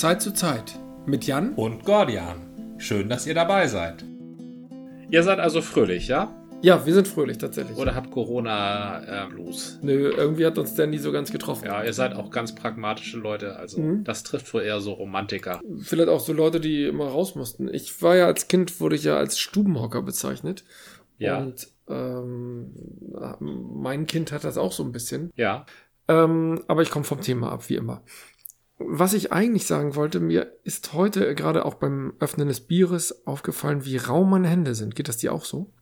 Zeit zu Zeit mit Jan und Gordian. Schön, dass ihr dabei seid. Ihr seid also fröhlich, ja? Ja, wir sind fröhlich tatsächlich. Oder habt Corona äh, Blues? Nö, irgendwie hat uns der nie so ganz getroffen. Ja, ihr seid auch ganz pragmatische Leute. Also mhm. das trifft wohl eher so Romantiker. Vielleicht auch so Leute, die immer raus mussten. Ich war ja als Kind, wurde ich ja als Stubenhocker bezeichnet. Ja. Und ähm, mein Kind hat das auch so ein bisschen. Ja. Ähm, aber ich komme vom Thema ab, wie immer. Was ich eigentlich sagen wollte, mir ist heute gerade auch beim Öffnen des Bieres aufgefallen, wie rau meine Hände sind. Geht das dir auch so?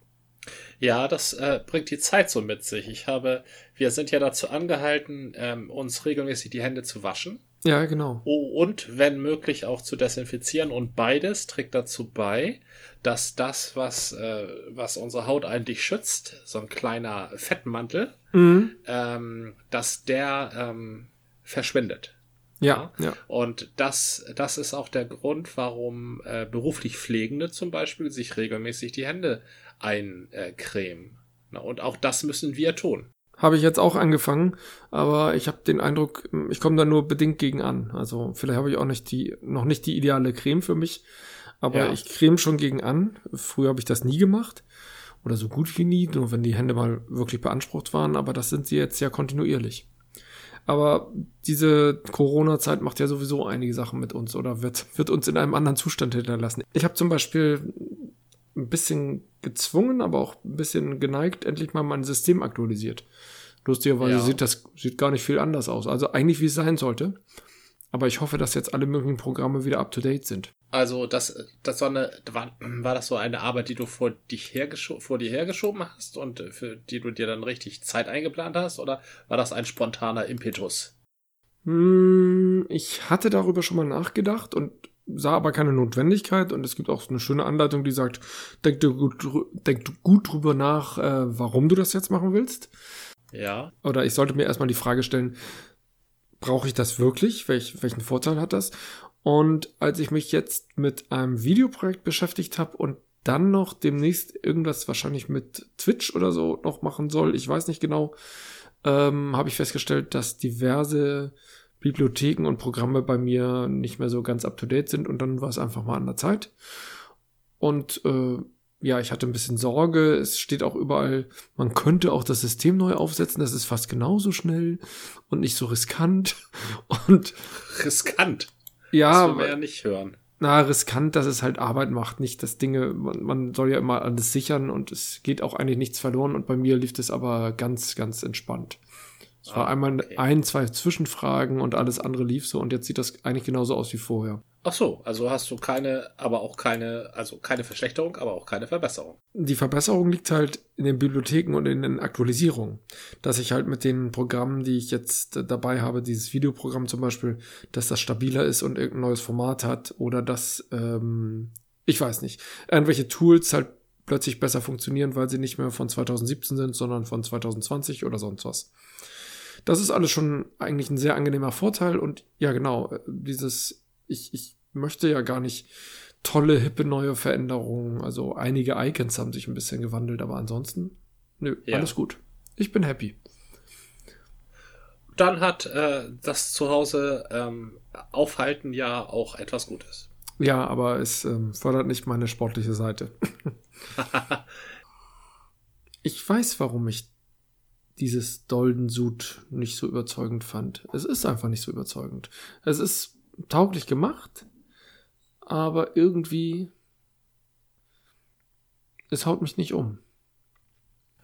Ja, das äh, bringt die Zeit so mit sich. Ich habe, wir sind ja dazu angehalten, ähm, uns regelmäßig die Hände zu waschen. Ja, genau. Und wenn möglich auch zu desinfizieren. Und beides trägt dazu bei, dass das, was, äh, was unsere Haut eigentlich schützt, so ein kleiner Fettmantel, mhm. ähm, dass der ähm, verschwindet. Ja, ja. Und das, das ist auch der Grund, warum äh, beruflich Pflegende zum Beispiel sich regelmäßig die Hände eincremen. Äh, und auch das müssen wir tun. Habe ich jetzt auch angefangen, aber ich habe den Eindruck, ich komme da nur bedingt gegen an. Also vielleicht habe ich auch nicht die, noch nicht die ideale Creme für mich, aber ja. ich creme schon gegen an. Früher habe ich das nie gemacht oder so gut wie nie, nur wenn die Hände mal wirklich beansprucht waren, aber das sind sie jetzt ja kontinuierlich. Aber diese Corona-Zeit macht ja sowieso einige Sachen mit uns oder wird, wird uns in einem anderen Zustand hinterlassen. Ich habe zum Beispiel ein bisschen gezwungen, aber auch ein bisschen geneigt, endlich mal mein System aktualisiert. Lustigerweise ja. sieht das sieht gar nicht viel anders aus. Also eigentlich wie es sein sollte. Aber ich hoffe, dass jetzt alle möglichen Programme wieder up to date sind. Also das, das war, eine, war, war das so eine Arbeit, die du vor, dich vor dir hergeschoben hast und für die du dir dann richtig Zeit eingeplant hast? Oder war das ein spontaner Impetus? Hm, ich hatte darüber schon mal nachgedacht und sah aber keine Notwendigkeit und es gibt auch eine schöne Anleitung, die sagt, denk du gut, denk gut drüber nach, äh, warum du das jetzt machen willst. Ja. Oder ich sollte mir erstmal die Frage stellen, brauche ich das wirklich? Welch, welchen Vorteil hat das? Und als ich mich jetzt mit einem Videoprojekt beschäftigt habe und dann noch demnächst irgendwas wahrscheinlich mit Twitch oder so noch machen soll, ich weiß nicht genau, ähm, habe ich festgestellt, dass diverse Bibliotheken und Programme bei mir nicht mehr so ganz up-to-date sind und dann war es einfach mal an der Zeit. Und äh, ja, ich hatte ein bisschen Sorge. Es steht auch überall, man könnte auch das System neu aufsetzen. Das ist fast genauso schnell und nicht so riskant. Und riskant. Ja, das will ja nicht hören. Na, riskant, dass es halt Arbeit macht, nicht das Dinge, man, man soll ja immer alles sichern und es geht auch eigentlich nichts verloren und bei mir lief das aber ganz, ganz entspannt. Es war ah, einmal okay. ein, zwei Zwischenfragen und alles andere lief so und jetzt sieht das eigentlich genauso aus wie vorher. Ach so, also hast du keine, aber auch keine, also keine Verschlechterung, aber auch keine Verbesserung. Die Verbesserung liegt halt in den Bibliotheken und in den Aktualisierungen. Dass ich halt mit den Programmen, die ich jetzt dabei habe, dieses Videoprogramm zum Beispiel, dass das stabiler ist und irgendein neues Format hat oder dass, ähm, ich weiß nicht, irgendwelche Tools halt plötzlich besser funktionieren, weil sie nicht mehr von 2017 sind, sondern von 2020 oder sonst was. Das ist alles schon eigentlich ein sehr angenehmer Vorteil und ja genau, dieses ich, ich möchte ja gar nicht tolle, hippe neue Veränderungen. Also einige Icons haben sich ein bisschen gewandelt, aber ansonsten, nö, ja. alles gut. Ich bin happy. Dann hat äh, das Zuhause ähm, Aufhalten ja auch etwas Gutes. Ja, aber es ähm, fördert nicht meine sportliche Seite. ich weiß, warum ich dieses Doldensud nicht so überzeugend fand. Es ist einfach nicht so überzeugend. Es ist tauglich gemacht, aber irgendwie es haut mich nicht um.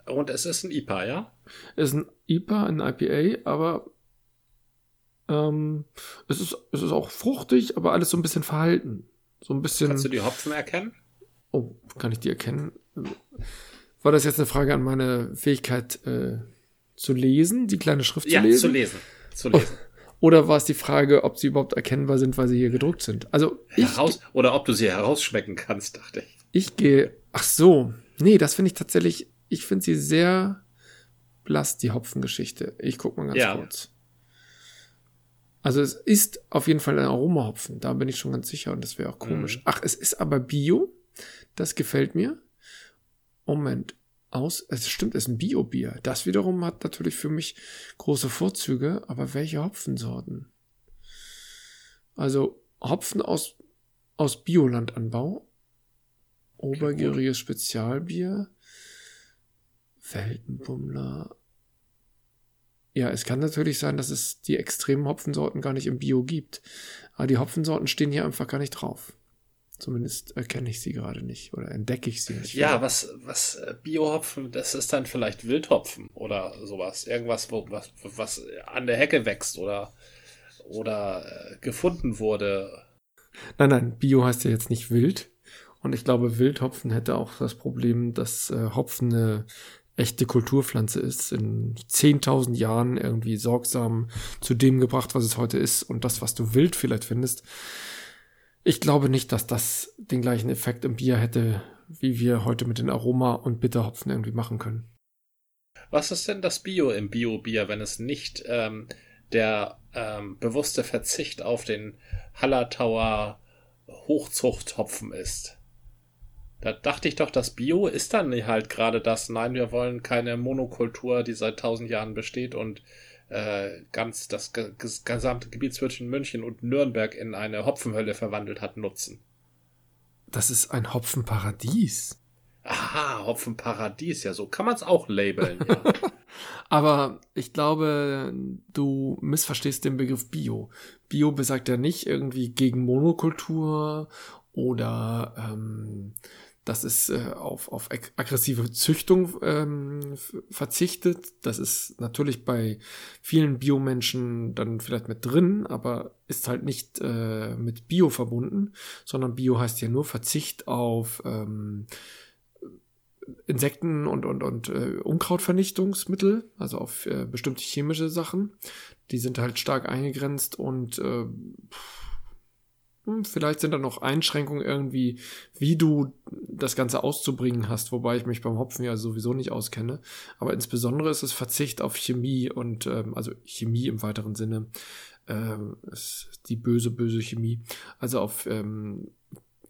Und es ist ein IPA, ja? Es ist ein IPA, ein IPA, aber ähm, es, ist, es ist auch fruchtig, aber alles so ein bisschen verhalten. So ein bisschen. Kannst du die Hopfen erkennen? Oh, kann ich die erkennen? War das jetzt eine Frage an meine Fähigkeit äh, zu lesen, die kleine Schrift ja, zu lesen? Ja, zu lesen. Zu lesen. Oh. Oder war es die Frage, ob sie überhaupt erkennbar sind, weil sie hier gedruckt sind? Also ich, Heraus, oder ob du sie herausschmecken kannst, dachte ich. Ich gehe. Ach so. Nee, das finde ich tatsächlich. Ich finde sie sehr blass, die Hopfengeschichte. Ich guck mal ganz ja. kurz. Also es ist auf jeden Fall ein Aromahopfen, da bin ich schon ganz sicher und das wäre auch komisch. Mhm. Ach, es ist aber Bio. Das gefällt mir. Moment aus. Es stimmt, es ist ein Bio-Bier. Das wiederum hat natürlich für mich große Vorzüge, aber welche Hopfensorten? Also Hopfen aus, aus Biolandanbau. Obergäriges Spezialbier. Weltenbummler. Ja, es kann natürlich sein, dass es die extremen Hopfensorten gar nicht im Bio gibt. Aber die Hopfensorten stehen hier einfach gar nicht drauf. Zumindest erkenne ich sie gerade nicht oder entdecke ich sie nicht. Ja, was, was äh, Biohopfen, das ist dann vielleicht Wildhopfen oder sowas. Irgendwas, wo, was, was an der Hecke wächst oder, oder äh, gefunden wurde. Nein, nein, Bio heißt ja jetzt nicht wild. Und ich glaube, Wildhopfen hätte auch das Problem, dass äh, Hopfen eine echte Kulturpflanze ist, in 10.000 Jahren irgendwie sorgsam zu dem gebracht, was es heute ist und das, was du wild vielleicht findest. Ich glaube nicht, dass das den gleichen Effekt im Bier hätte, wie wir heute mit den Aroma- und Bitterhopfen irgendwie machen können. Was ist denn das Bio im Bio-Bier, wenn es nicht ähm, der ähm, bewusste Verzicht auf den Hallertauer Hochzuchthopfen ist? Da dachte ich doch, das Bio ist dann halt gerade das. Nein, wir wollen keine Monokultur, die seit tausend Jahren besteht und äh, ganz das gesamte Gebiet zwischen München und Nürnberg in eine Hopfenhölle verwandelt hat, nutzen. Das ist ein Hopfenparadies. Aha, Hopfenparadies, ja, so kann man es auch labeln. Ja. Aber ich glaube, du missverstehst den Begriff Bio. Bio besagt ja nicht irgendwie gegen Monokultur oder ähm, dass es äh, auf, auf aggressive Züchtung ähm, verzichtet. Das ist natürlich bei vielen Biomenschen dann vielleicht mit drin, aber ist halt nicht äh, mit Bio verbunden, sondern Bio heißt ja nur Verzicht auf ähm, Insekten und, und, und äh, Unkrautvernichtungsmittel, also auf äh, bestimmte chemische Sachen. Die sind halt stark eingegrenzt und äh, hm, vielleicht sind da noch Einschränkungen irgendwie, wie du das Ganze auszubringen hast, wobei ich mich beim Hopfen ja sowieso nicht auskenne. Aber insbesondere ist es Verzicht auf Chemie und ähm, also Chemie im weiteren Sinne ähm, ist die böse, böse Chemie. Also auf ähm,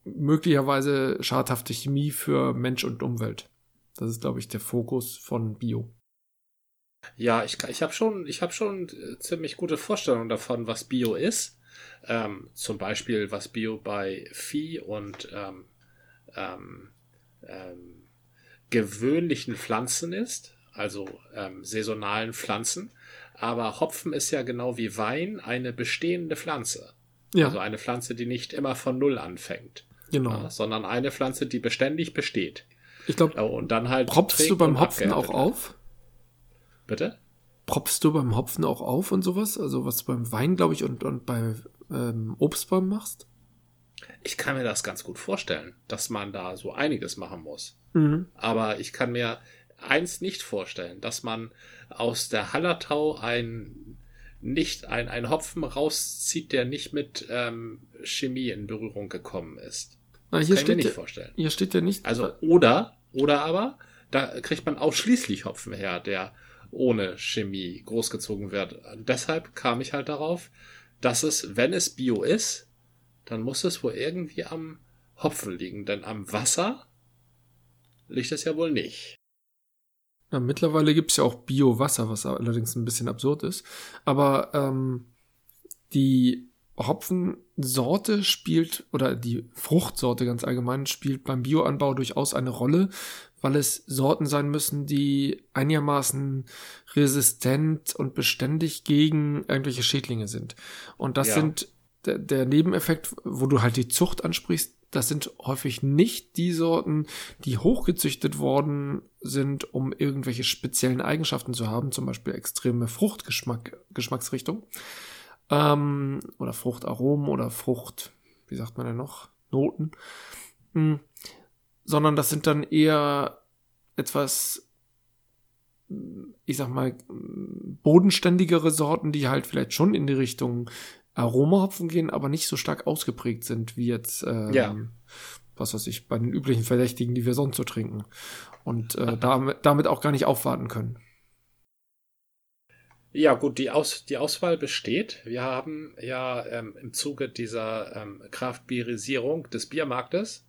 möglicherweise schadhafte Chemie für Mensch und Umwelt. Das ist, glaube ich, der Fokus von Bio. Ja, ich, ich habe schon, ich hab schon äh, ziemlich gute Vorstellungen davon, was Bio ist. Ähm, zum Beispiel, was Bio bei Vieh und ähm, ähm, ähm, gewöhnlichen Pflanzen ist, also ähm, saisonalen Pflanzen. Aber Hopfen ist ja genau wie Wein eine bestehende Pflanze. Ja. Also eine Pflanze, die nicht immer von Null anfängt. Genau. Ja, sondern eine Pflanze, die beständig besteht. Ich glaube, und dann halt. Propfst du beim Hopfen auch auf? Bitte? Propfst du beim Hopfen auch auf und sowas? Also was beim Wein, glaube ich, und, und bei ähm, Obstbaum machst? Ich kann mir das ganz gut vorstellen, dass man da so einiges machen muss. Mhm. Aber ich kann mir eins nicht vorstellen, dass man aus der Hallertau ein nicht ein, ein Hopfen rauszieht, der nicht mit ähm, Chemie in Berührung gekommen ist. Na, hier steht nicht vorstellen. Hier steht ja nicht. Also oder oder aber da kriegt man ausschließlich Hopfen her, der ohne Chemie großgezogen wird. Und deshalb kam ich halt darauf, dass es, wenn es Bio ist, dann muss es wohl irgendwie am Hopfen liegen, denn am Wasser liegt es ja wohl nicht. Ja, mittlerweile gibt's ja auch Bio-Wasser, was allerdings ein bisschen absurd ist. Aber ähm, die Hopfensorte spielt oder die Fruchtsorte ganz allgemein spielt beim Bioanbau durchaus eine Rolle, weil es Sorten sein müssen, die einigermaßen resistent und beständig gegen irgendwelche Schädlinge sind. Und das ja. sind der, der Nebeneffekt, wo du halt die Zucht ansprichst, das sind häufig nicht die Sorten, die hochgezüchtet worden sind, um irgendwelche speziellen Eigenschaften zu haben, zum Beispiel extreme Fruchtgeschmack, Geschmacksrichtung, ähm, oder Fruchtaromen oder Frucht, wie sagt man denn noch, Noten, hm. Sondern das sind dann eher etwas, ich sag mal, bodenständigere Sorten, die halt vielleicht schon in die Richtung Aromahopfen gehen, aber nicht so stark ausgeprägt sind wie jetzt, ähm, ja. was weiß ich, bei den üblichen Verdächtigen, die wir sonst so trinken. Und äh, damit, damit auch gar nicht aufwarten können. Ja, gut, die, Aus, die Auswahl besteht. Wir haben ja ähm, im Zuge dieser ähm, Kraftbierisierung des Biermarktes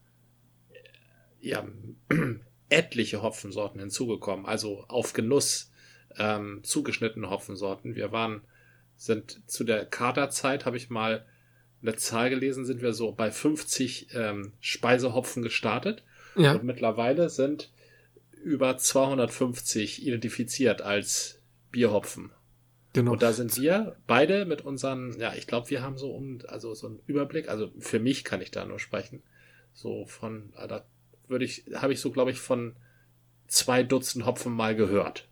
ja, etliche Hopfensorten hinzugekommen, also auf Genuss ähm, zugeschnittene Hopfensorten. Wir waren, sind zu der Kaderzeit, habe ich mal letzte Zahl gelesen, sind wir so bei 50 ähm, Speisehopfen gestartet. Ja. Und mittlerweile sind über 250 identifiziert als Bierhopfen. Genau. Und da sind wir beide mit unseren, ja, ich glaube, wir haben so um, also so einen Überblick, also für mich kann ich da nur sprechen. So von, ah, da würde ich, habe ich so, glaube ich, von zwei Dutzend Hopfen mal gehört.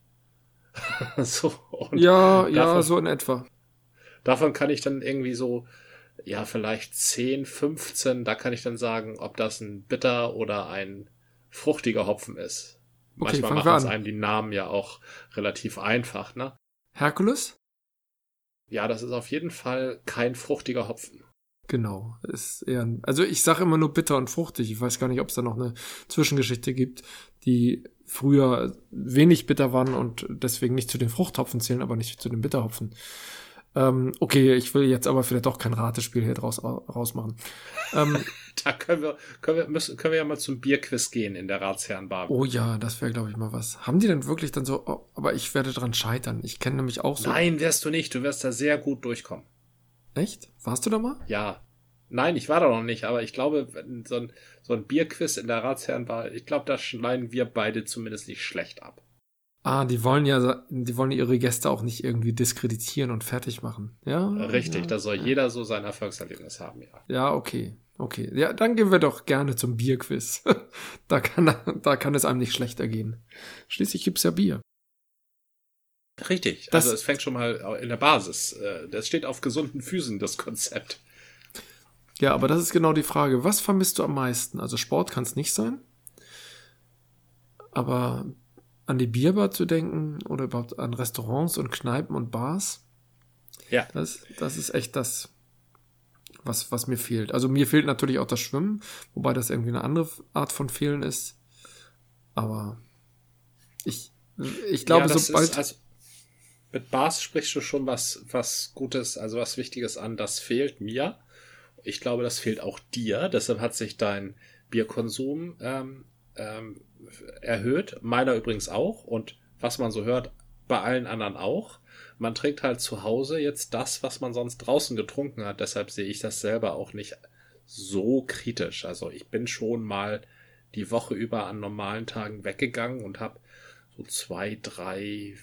so, ja, davon, ja, so in etwa. Davon kann ich dann irgendwie so, ja, vielleicht 10, 15, da kann ich dann sagen, ob das ein bitter oder ein fruchtiger Hopfen ist. Okay, Manchmal machen es einem die Namen ja auch relativ einfach, ne? Herkules? Ja, das ist auf jeden Fall kein fruchtiger Hopfen. Genau, ist eher, also ich sage immer nur bitter und fruchtig. Ich weiß gar nicht, ob es da noch eine Zwischengeschichte gibt, die früher wenig bitter waren und deswegen nicht zu den Fruchthopfen zählen, aber nicht zu den Bitterhopfen. Ähm, okay, ich will jetzt aber vielleicht doch kein Ratespiel hier draus rausmachen. Ähm, da können wir, können wir, müssen, können wir ja mal zum Bierquiz gehen in der Ratsherrenbar. Oh ja, das wäre, glaube ich, mal was. Haben die denn wirklich dann so, oh, aber ich werde dran scheitern. Ich kenne nämlich auch so. Nein, wirst du nicht. Du wirst da sehr gut durchkommen. Echt? Warst du da mal? Ja. Nein, ich war da noch nicht, aber ich glaube, so ein, so ein Bierquiz in der Ratsherrenbar, ich glaube, da schneiden wir beide zumindest nicht schlecht ab. Ah, die wollen ja, die wollen ihre Gäste auch nicht irgendwie diskreditieren und fertig machen. Ja. Richtig, ja, da soll ja. jeder so sein Erfolgserlebnis haben, ja. Ja, okay. Okay. Ja, dann gehen wir doch gerne zum Bierquiz. da kann, da kann es einem nicht schlechter gehen. Schließlich gibt's ja Bier. Richtig. Das, also es fängt schon mal in der Basis. Äh, das steht auf gesunden Füßen, das Konzept. Ja, aber das ist genau die Frage. Was vermisst du am meisten? Also Sport kann es nicht sein. Aber an die Bierbar zu denken oder überhaupt an Restaurants und Kneipen und Bars. Ja. Das, das ist echt das, was, was mir fehlt. Also mir fehlt natürlich auch das Schwimmen, wobei das irgendwie eine andere Art von Fehlen ist. Aber ich, ich glaube, ja, sobald. Also, mit Bars sprichst du schon was, was Gutes, also was Wichtiges an. Das fehlt mir. Ich glaube, das fehlt auch dir. Deshalb hat sich dein Bierkonsum ähm, ähm, erhöht. Meiner übrigens auch. Und was man so hört, bei allen anderen auch. Man trinkt halt zu Hause jetzt das, was man sonst draußen getrunken hat. Deshalb sehe ich das selber auch nicht so kritisch. Also ich bin schon mal die Woche über an normalen Tagen weggegangen und habe so zwei, drei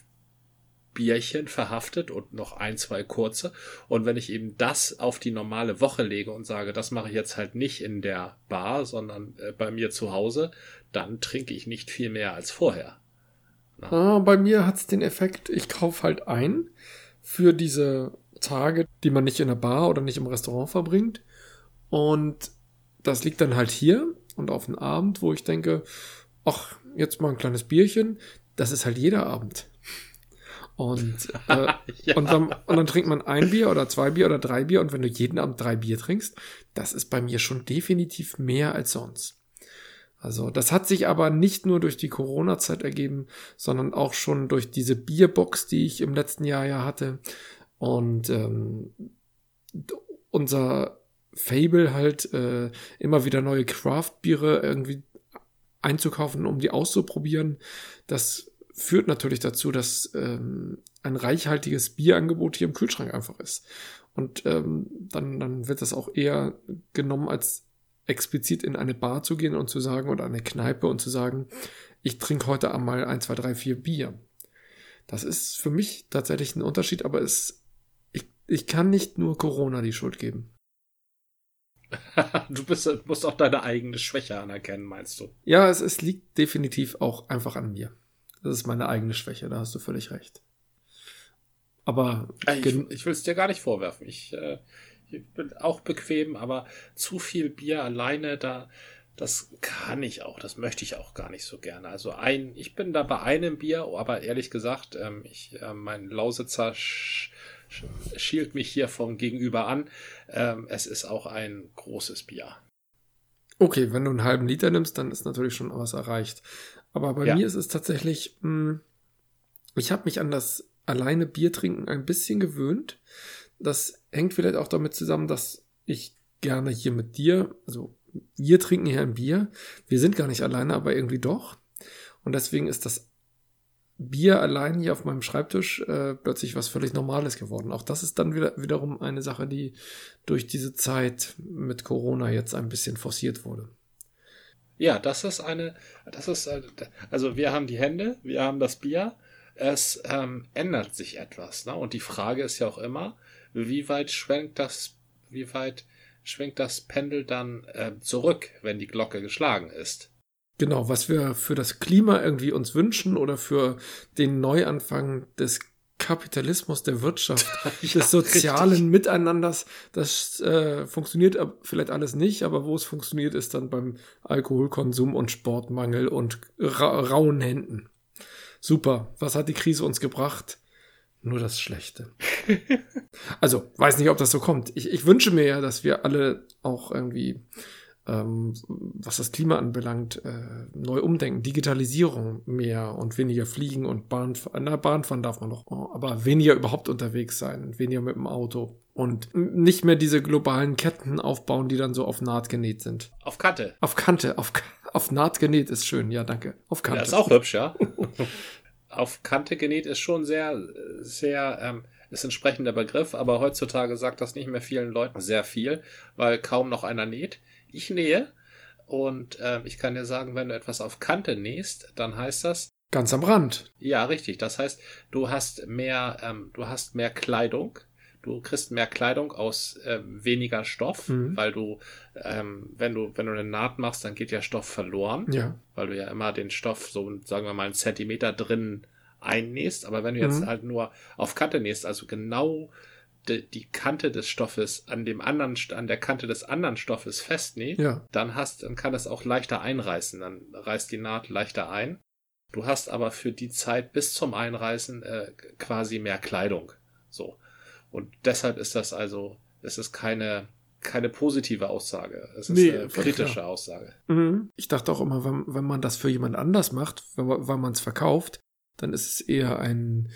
Bierchen verhaftet und noch ein, zwei kurze. Und wenn ich eben das auf die normale Woche lege und sage, das mache ich jetzt halt nicht in der Bar, sondern äh, bei mir zu Hause, dann trinke ich nicht viel mehr als vorher. Ah, bei mir hat's den Effekt, ich kaufe halt ein für diese Tage, die man nicht in der Bar oder nicht im Restaurant verbringt. Und das liegt dann halt hier und auf den Abend, wo ich denke, ach, jetzt mal ein kleines Bierchen. Das ist halt jeder Abend. Und, äh, ja. und, dann, und dann trinkt man ein Bier oder zwei Bier oder drei Bier. Und wenn du jeden Abend drei Bier trinkst, das ist bei mir schon definitiv mehr als sonst. Also das hat sich aber nicht nur durch die Corona-Zeit ergeben, sondern auch schon durch diese Bierbox, die ich im letzten Jahr ja hatte. Und ähm, unser Fable halt äh, immer wieder neue Craft-Biere irgendwie einzukaufen, um die auszuprobieren. Das führt natürlich dazu, dass ähm, ein reichhaltiges Bierangebot hier im Kühlschrank einfach ist. Und ähm, dann, dann wird das auch eher genommen als explizit in eine Bar zu gehen und zu sagen, oder eine Kneipe und zu sagen, ich trinke heute einmal ein, zwei, drei, vier Bier. Das ist für mich tatsächlich ein Unterschied, aber es, ich, ich kann nicht nur Corona die Schuld geben. du bist, musst auch deine eigene Schwäche anerkennen, meinst du? Ja, es, es liegt definitiv auch einfach an mir. Das ist meine eigene Schwäche, da hast du völlig recht. Aber ich, ich will es dir gar nicht vorwerfen. Ich, äh, ich bin auch bequem, aber zu viel Bier alleine, da, das kann ich auch, das möchte ich auch gar nicht so gerne. Also ein, ich bin da bei einem Bier, aber ehrlich gesagt, ähm, ich, äh, mein Lausitzer sch, sch, schielt mich hier vom Gegenüber an. Ähm, es ist auch ein großes Bier. Okay, wenn du einen halben Liter nimmst, dann ist natürlich schon was erreicht. Aber bei ja. mir ist es tatsächlich, mh, hm, ich habe mich an das alleine Bier trinken ein bisschen gewöhnt. Das hängt vielleicht auch damit zusammen, dass ich gerne hier mit dir, also wir trinken hier ein Bier. Wir sind gar nicht alleine, aber irgendwie doch. Und deswegen ist das Bier allein hier auf meinem Schreibtisch äh, plötzlich was völlig Normales geworden. Auch das ist dann wieder wiederum eine Sache, die durch diese Zeit mit Corona jetzt ein bisschen forciert wurde. Ja, das ist eine, das ist, äh, also wir haben die Hände, wir haben das Bier, es ähm, ändert sich etwas. Ne? Und die Frage ist ja auch immer, wie weit schwenkt das, wie weit schwenkt das Pendel dann äh, zurück, wenn die Glocke geschlagen ist? Genau, was wir für das Klima irgendwie uns wünschen oder für den Neuanfang des Kapitalismus, der Wirtschaft, ja, des sozialen richtig. Miteinanders, das äh, funktioniert vielleicht alles nicht, aber wo es funktioniert, ist dann beim Alkoholkonsum und Sportmangel und ra rauen Händen. Super, was hat die Krise uns gebracht? Nur das Schlechte. also, weiß nicht, ob das so kommt. Ich, ich wünsche mir ja, dass wir alle auch irgendwie ähm, was das Klima anbelangt, äh, neu umdenken. Digitalisierung mehr und weniger fliegen und Bahn, na, Bahnfahren darf man noch, aber weniger überhaupt unterwegs sein, weniger mit dem Auto und nicht mehr diese globalen Ketten aufbauen, die dann so auf Naht genäht sind. Auf Kante. Auf Kante, auf, auf Naht genäht ist schön, ja, danke. Auf Kante. Ja, ist auch hübsch, ja. auf Kante genäht ist schon sehr, sehr, ähm, ist entsprechender Begriff, aber heutzutage sagt das nicht mehr vielen Leuten sehr viel, weil kaum noch einer näht ich nähe. Und äh, ich kann dir sagen, wenn du etwas auf Kante nähst, dann heißt das. Ganz am Rand. Ja, richtig. Das heißt, du hast mehr, ähm, du hast mehr Kleidung. Du kriegst mehr Kleidung aus äh, weniger Stoff, mhm. weil du, ähm, wenn du, wenn du eine Naht machst, dann geht ja Stoff verloren. Ja. Weil du ja immer den Stoff so, sagen wir mal, einen Zentimeter drin einnähst. Aber wenn du jetzt mhm. halt nur auf Kante nähst, also genau die, die Kante des Stoffes an dem anderen, an der Kante des anderen Stoffes festnäht, ja. dann hast, dann kann es auch leichter einreißen. Dann reißt die Naht leichter ein. Du hast aber für die Zeit bis zum Einreißen äh, quasi mehr Kleidung. So. Und deshalb ist das also, es ist keine, keine positive Aussage. Es ist nee, eine kritische klar. Aussage. Mhm. Ich dachte auch immer, wenn, wenn man das für jemand anders macht, wenn, wenn man es verkauft, dann ist es eher ein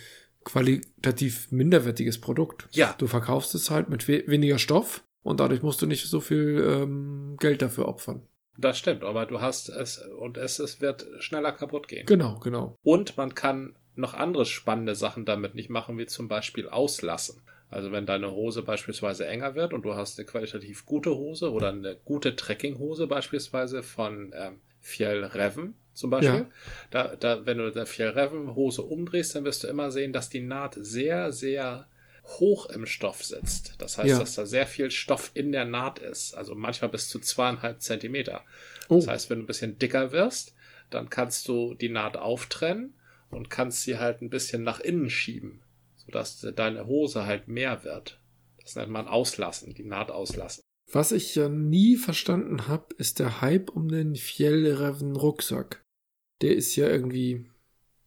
qualitativ minderwertiges Produkt. Ja. Du verkaufst es halt mit we weniger Stoff und dadurch musst du nicht so viel ähm, Geld dafür opfern. Das stimmt, aber du hast es und es, es wird schneller kaputt gehen. Genau, genau. Und man kann noch andere spannende Sachen damit nicht machen, wie zum Beispiel auslassen. Also wenn deine Hose beispielsweise enger wird und du hast eine qualitativ gute Hose oder eine gute Trekkinghose beispielsweise von ähm, Fjell Reven, zum Beispiel. Ja. Da, da, wenn du der Fjellreven-Hose umdrehst, dann wirst du immer sehen, dass die Naht sehr, sehr hoch im Stoff sitzt. Das heißt, ja. dass da sehr viel Stoff in der Naht ist. Also manchmal bis zu zweieinhalb Zentimeter. Oh. Das heißt, wenn du ein bisschen dicker wirst, dann kannst du die Naht auftrennen und kannst sie halt ein bisschen nach innen schieben, sodass deine Hose halt mehr wird. Das nennt man auslassen, die Naht auslassen. Was ich ja nie verstanden habe, ist der Hype um den Fjellreven Rucksack der ist ja irgendwie.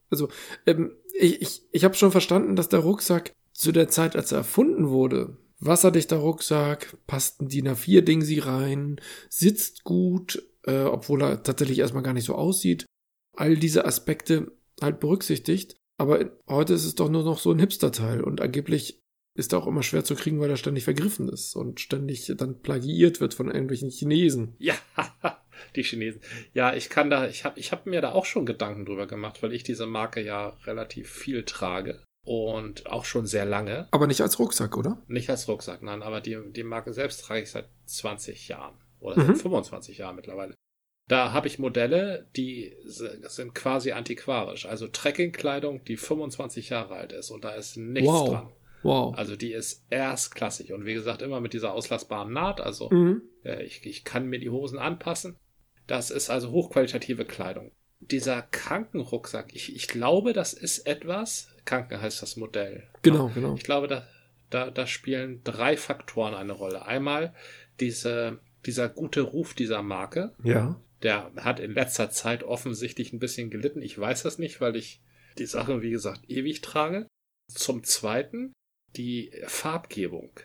Also, ähm, ich, ich, ich habe schon verstanden, dass der Rucksack zu der Zeit, als er erfunden wurde, wasserdichter Rucksack, passt ein DIN A4-Ding sie rein, sitzt gut, äh, obwohl er tatsächlich erstmal gar nicht so aussieht. All diese Aspekte halt berücksichtigt. Aber heute ist es doch nur noch so ein Hipster-Teil und angeblich ist er auch immer schwer zu kriegen, weil er ständig vergriffen ist und ständig dann plagiiert wird von irgendwelchen Chinesen. Ja, die Chinesen. Ja, ich kann da, ich habe ich hab mir da auch schon Gedanken drüber gemacht, weil ich diese Marke ja relativ viel trage. Und auch schon sehr lange. Aber nicht als Rucksack, oder? Nicht als Rucksack, nein, aber die, die Marke selbst trage ich seit 20 Jahren. Oder mhm. seit 25 Jahren mittlerweile. Da habe ich Modelle, die sind quasi antiquarisch. Also Trekkingkleidung, die 25 Jahre alt ist und da ist nichts wow. dran. Wow. Also die ist erstklassig. Und wie gesagt, immer mit dieser auslassbaren Naht. Also mhm. äh, ich, ich kann mir die Hosen anpassen. Das ist also hochqualitative Kleidung. Dieser Krankenrucksack, ich, ich glaube, das ist etwas, Kranken heißt das Modell. Genau, ja, genau. Ich glaube, da, da, da spielen drei Faktoren eine Rolle. Einmal diese, dieser gute Ruf dieser Marke. Ja. Der hat in letzter Zeit offensichtlich ein bisschen gelitten. Ich weiß das nicht, weil ich die Sachen, wie gesagt, ewig trage. Zum Zweiten die Farbgebung.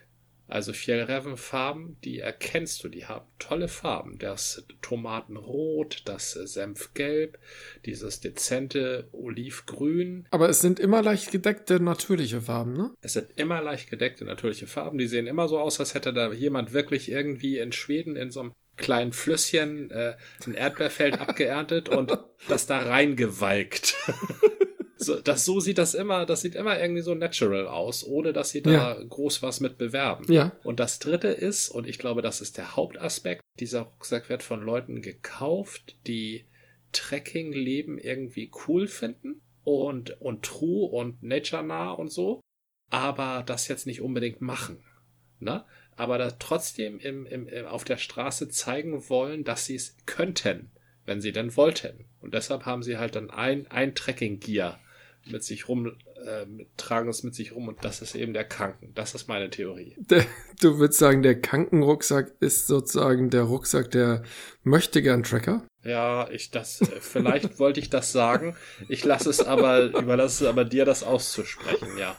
Also Fjellreven-Farben, die erkennst du, die haben tolle Farben. Das Tomatenrot, das Senfgelb, dieses dezente Olivgrün. Aber es sind immer leicht gedeckte, natürliche Farben, ne? Es sind immer leicht gedeckte, natürliche Farben. Die sehen immer so aus, als hätte da jemand wirklich irgendwie in Schweden in so einem kleinen Flüsschen äh, ein Erdbeerfeld abgeerntet und das da reingewalkt. so, das, so sieht das immer, das sieht immer irgendwie so natural aus, ohne dass sie da ja. groß was mit bewerben. Ja. Und das dritte ist, und ich glaube, das ist der Hauptaspekt, dieser Rucksack wird von Leuten gekauft, die Trekking-Leben irgendwie cool finden und, und true und nature-nah und so, aber das jetzt nicht unbedingt machen. Ne? Aber das trotzdem im, im, im, auf der Straße zeigen wollen, dass sie es könnten, wenn sie denn wollten. Und deshalb haben sie halt dann ein, ein Trekking-Gear mit sich rum, äh, tragen es mit sich rum und das ist eben der Kanken. Das ist meine Theorie. Der, du würdest sagen, der Kankenrucksack ist sozusagen der Rucksack der möchte gern Tracker? Ja, ich das, äh, vielleicht wollte ich das sagen. Ich lasse es aber, überlasse es aber dir, das auszusprechen, ja.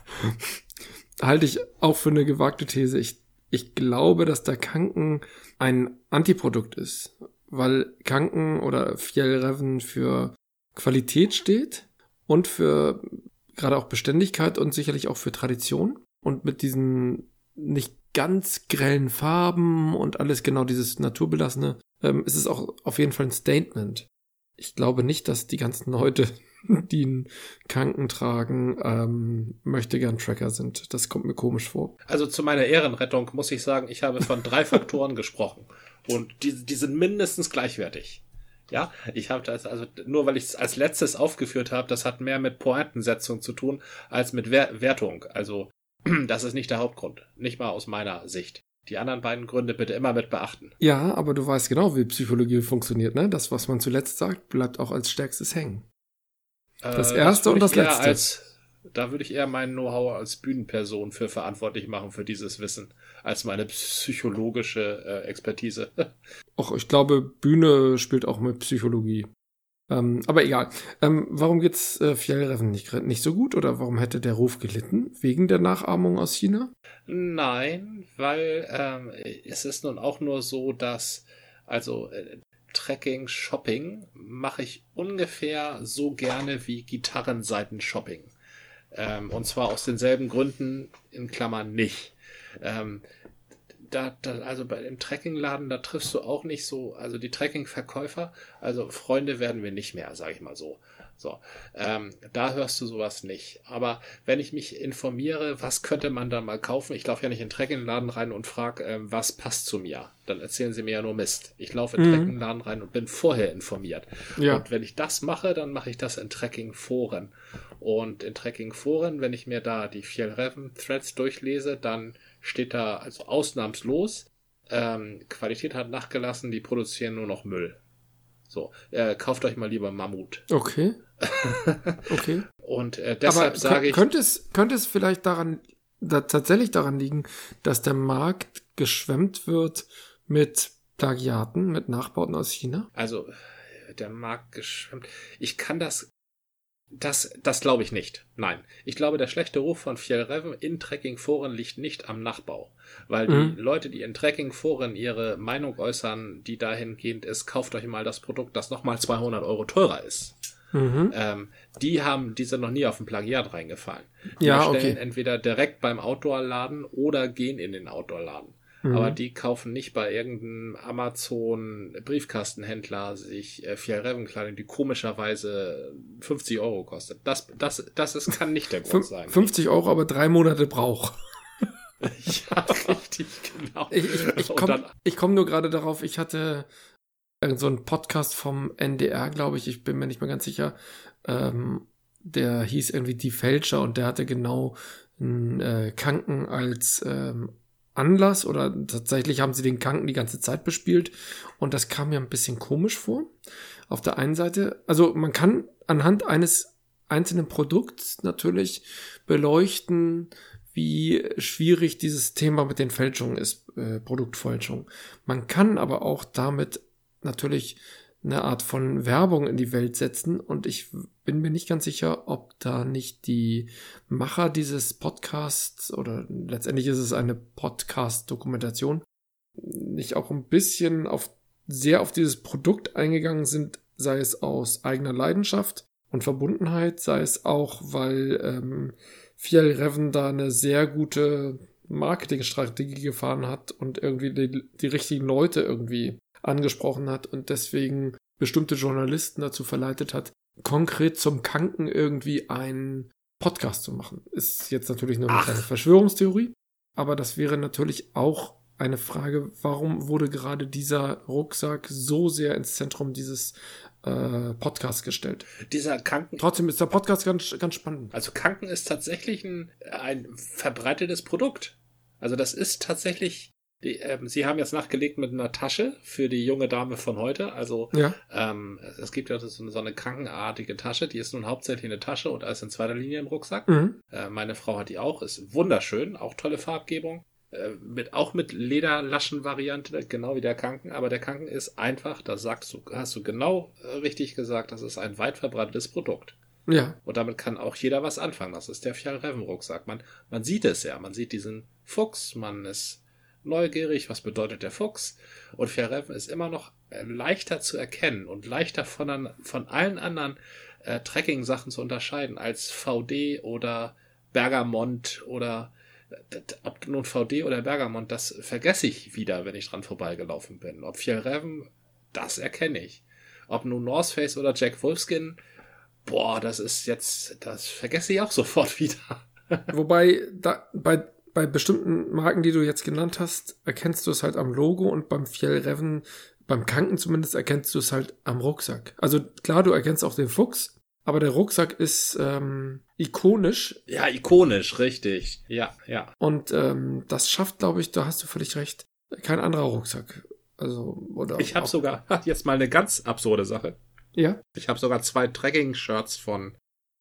Halte ich auch für eine gewagte These. Ich, ich glaube, dass der Kanken ein Antiprodukt ist, weil Kanken oder Fjellreven für Qualität steht und für gerade auch Beständigkeit und sicherlich auch für Tradition. Und mit diesen nicht ganz grellen Farben und alles genau dieses naturbelassene ähm, ist es auch auf jeden Fall ein Statement. Ich glaube nicht, dass die ganzen Leute, die einen Kranken tragen, ähm, möchte gern Tracker sind. Das kommt mir komisch vor. Also zu meiner Ehrenrettung muss ich sagen, ich habe von drei Faktoren gesprochen. Und die, die sind mindestens gleichwertig. Ja, ich habe das, also nur weil ich es als letztes aufgeführt habe, das hat mehr mit Pointensetzung zu tun als mit Wertung. Also das ist nicht der Hauptgrund. Nicht mal aus meiner Sicht. Die anderen beiden Gründe bitte immer mit beachten. Ja, aber du weißt genau, wie Psychologie funktioniert, ne? Das, was man zuletzt sagt, bleibt auch als stärkstes hängen. Das äh, erste das und das letzte. Als, da würde ich eher mein Know-how als Bühnenperson für verantwortlich machen für dieses Wissen, als meine psychologische äh, Expertise. Och, ich glaube, Bühne spielt auch mit Psychologie. Ähm, aber egal. Ähm, warum geht's äh, Fjellreven nicht, nicht so gut oder warum hätte der Ruf gelitten? Wegen der Nachahmung aus China? Nein, weil ähm, es ist nun auch nur so, dass also äh, Trekking, Shopping mache ich ungefähr so gerne wie Gitarrenseiten-Shopping. Ähm, und zwar aus denselben Gründen, in Klammern nicht. Ähm, da, da, also bei dem Trekkingladen, da triffst du auch nicht so, also die Trekkingverkäufer, also Freunde werden wir nicht mehr, sage ich mal so. So, ähm, da hörst du sowas nicht. Aber wenn ich mich informiere, was könnte man da mal kaufen? Ich laufe ja nicht in den Trekkingladen rein und frage, ähm, was passt zu mir. Dann erzählen sie mir ja nur Mist. Ich laufe in mhm. Trekkingladen rein und bin vorher informiert. Ja. Und wenn ich das mache, dann mache ich das in Trekkingforen. Und in Trekkingforen, wenn ich mir da die Fjellreven Threads durchlese, dann steht da also ausnahmslos, ähm, Qualität hat nachgelassen, die produzieren nur noch Müll. So, äh, kauft euch mal lieber Mammut. Okay. okay. Und äh, deshalb sage ich. Könnte es, könnte es vielleicht daran, da, tatsächlich daran liegen, dass der Markt geschwemmt wird mit Plagiaten, mit Nachbauten aus China? Also, der Markt geschwemmt. Ich kann das das, das glaube ich nicht. Nein. Ich glaube, der schlechte Ruf von Fjellreven in Trekkingforen liegt nicht am Nachbau. Weil mhm. die Leute, die in Trekkingforen ihre Meinung äußern, die dahingehend ist, kauft euch mal das Produkt, das nochmal 200 Euro teurer ist. Mhm. Ähm, die haben, die sind noch nie auf ein Plagiat reingefallen. Die ja, stellen okay. entweder direkt beim Outdoor-Laden oder gehen in den Outdoor-Laden. Mhm. Aber die kaufen nicht bei irgendeinem Amazon-Briefkastenhändler sich äh, Fjellrevenkleidung, die komischerweise 50 Euro kostet. Das, das, das ist, kann nicht der Grund sein. 50 Euro, aber drei Monate Brauch. ja, richtig, genau. Ich, ich, ich komme komm nur gerade darauf, ich hatte so einen Podcast vom NDR, glaube ich, ich bin mir nicht mehr ganz sicher. Ähm, der hieß irgendwie Die Fälscher und der hatte genau einen äh, Kranken als ähm, Anlass oder tatsächlich haben sie den Kranken die ganze Zeit bespielt und das kam mir ein bisschen komisch vor. Auf der einen Seite, also man kann anhand eines einzelnen Produkts natürlich beleuchten, wie schwierig dieses Thema mit den Fälschungen ist, äh, Produktfälschung. Man kann aber auch damit natürlich eine Art von Werbung in die Welt setzen und ich bin mir nicht ganz sicher, ob da nicht die Macher dieses Podcasts oder letztendlich ist es eine Podcast-Dokumentation nicht auch ein bisschen auf sehr auf dieses Produkt eingegangen sind, sei es aus eigener Leidenschaft und Verbundenheit, sei es auch, weil ähm, Fiel Reven da eine sehr gute Marketingstrategie gefahren hat und irgendwie die, die richtigen Leute irgendwie angesprochen hat und deswegen bestimmte Journalisten dazu verleitet hat, konkret zum Kanken irgendwie einen Podcast zu machen. Ist jetzt natürlich nur eine Ach. kleine Verschwörungstheorie, aber das wäre natürlich auch eine Frage, warum wurde gerade dieser Rucksack so sehr ins Zentrum dieses äh, Podcasts gestellt? Dieser Kranken. Trotzdem ist der Podcast ganz, ganz spannend. Also Kranken ist tatsächlich ein, ein verbreitetes Produkt. Also das ist tatsächlich die, ähm, Sie haben jetzt nachgelegt mit einer Tasche für die junge Dame von heute. Also ja. ähm, es gibt ja so eine, so eine krankenartige Tasche, die ist nun hauptsächlich eine Tasche und ist in zweiter Linie im Rucksack. Mhm. Äh, meine Frau hat die auch, ist wunderschön, auch tolle Farbgebung. Äh, mit, auch mit Lederlaschen-Variante, genau wie der Kranken, aber der Kranken ist einfach, das sagst du, hast du genau äh, richtig gesagt, das ist ein weit verbreitetes Produkt. Ja. Und damit kann auch jeder was anfangen. Das ist der Fjallreven-Rucksack. Man, man sieht es ja, man sieht diesen Fuchs, man ist neugierig, was bedeutet der Fuchs. Und Fjallreven ist immer noch äh, leichter zu erkennen und leichter von, von allen anderen äh, Trekking-Sachen zu unterscheiden als VD oder Bergamont oder ob nun VD oder Bergamont, das vergesse ich wieder, wenn ich dran vorbeigelaufen bin. Ob Fjellreven, das erkenne ich. Ob nun North Face oder Jack Wolfskin, boah, das ist jetzt, das vergesse ich auch sofort wieder. Wobei, da, bei bei bestimmten Marken, die du jetzt genannt hast, erkennst du es halt am Logo und beim Fjellreven, beim Kanken zumindest, erkennst du es halt am Rucksack. Also klar, du erkennst auch den Fuchs, aber der Rucksack ist ähm, ikonisch. Ja, ikonisch, richtig. Ja, ja. Und ähm, das schafft, glaube ich, da hast du völlig recht, kein anderer Rucksack. Also, oder. Ich habe sogar, jetzt mal eine ganz absurde Sache. Ja. Ich habe sogar zwei Tracking-Shirts von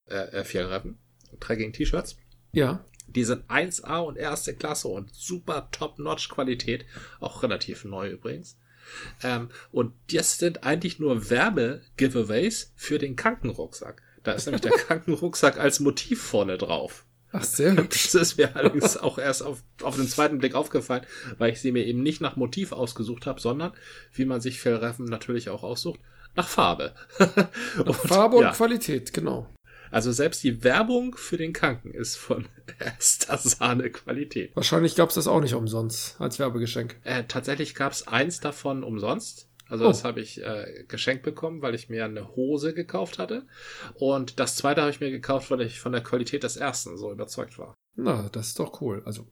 äh, äh Fjellreven. Tracking-T-Shirts. Ja. Die sind 1A und erste Klasse und super Top-Notch-Qualität. Auch relativ neu übrigens. Ähm, und das sind eigentlich nur Werbe-Giveaways für den Krankenrucksack. Da ist nämlich der Krankenrucksack als Motiv vorne drauf. Ach, sehr hübsch. Das ist mir allerdings auch erst auf, auf den zweiten Blick aufgefallen, weil ich sie mir eben nicht nach Motiv ausgesucht habe, sondern, wie man sich Fellreifen natürlich auch aussucht, nach Farbe. Nach und, Farbe und ja. Qualität, genau. Also selbst die Werbung für den Kranken ist von erster Sahne Qualität. Wahrscheinlich gab es das auch nicht umsonst als Werbegeschenk. Äh, tatsächlich gab es eins davon umsonst. Also oh. das habe ich äh, geschenkt bekommen, weil ich mir eine Hose gekauft hatte. Und das zweite habe ich mir gekauft, weil ich von der Qualität des ersten so überzeugt war. Na, das ist doch cool. Also,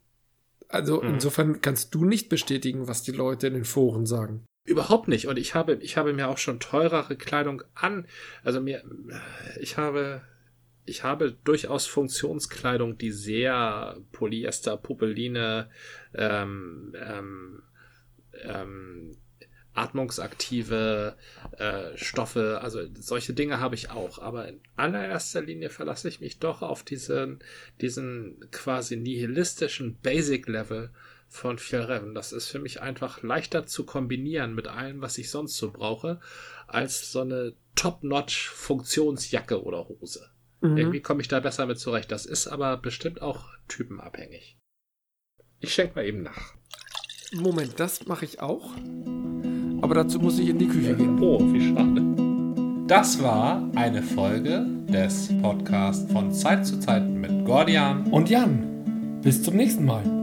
also mhm. insofern kannst du nicht bestätigen, was die Leute in den Foren sagen. Überhaupt nicht. Und ich habe, ich habe mir auch schon teurere Kleidung an. Also mir, ich habe ich habe durchaus Funktionskleidung, die sehr Polyester, Popeline, ähm, ähm, ähm, atmungsaktive äh, Stoffe, also solche Dinge habe ich auch. Aber in allererster Linie verlasse ich mich doch auf diesen, diesen quasi nihilistischen Basic-Level von Fjellreven. Das ist für mich einfach leichter zu kombinieren mit allem, was ich sonst so brauche, als so eine Top-Notch Funktionsjacke oder Hose. Mhm. Irgendwie komme ich da besser mit zurecht. Das ist aber bestimmt auch typenabhängig. Ich schenke mal eben nach. Moment, das mache ich auch. Aber dazu muss ich in die Küche gehen. Oh, wie schade. Das war eine Folge des Podcasts von Zeit zu Zeit mit Gordian und Jan. Bis zum nächsten Mal.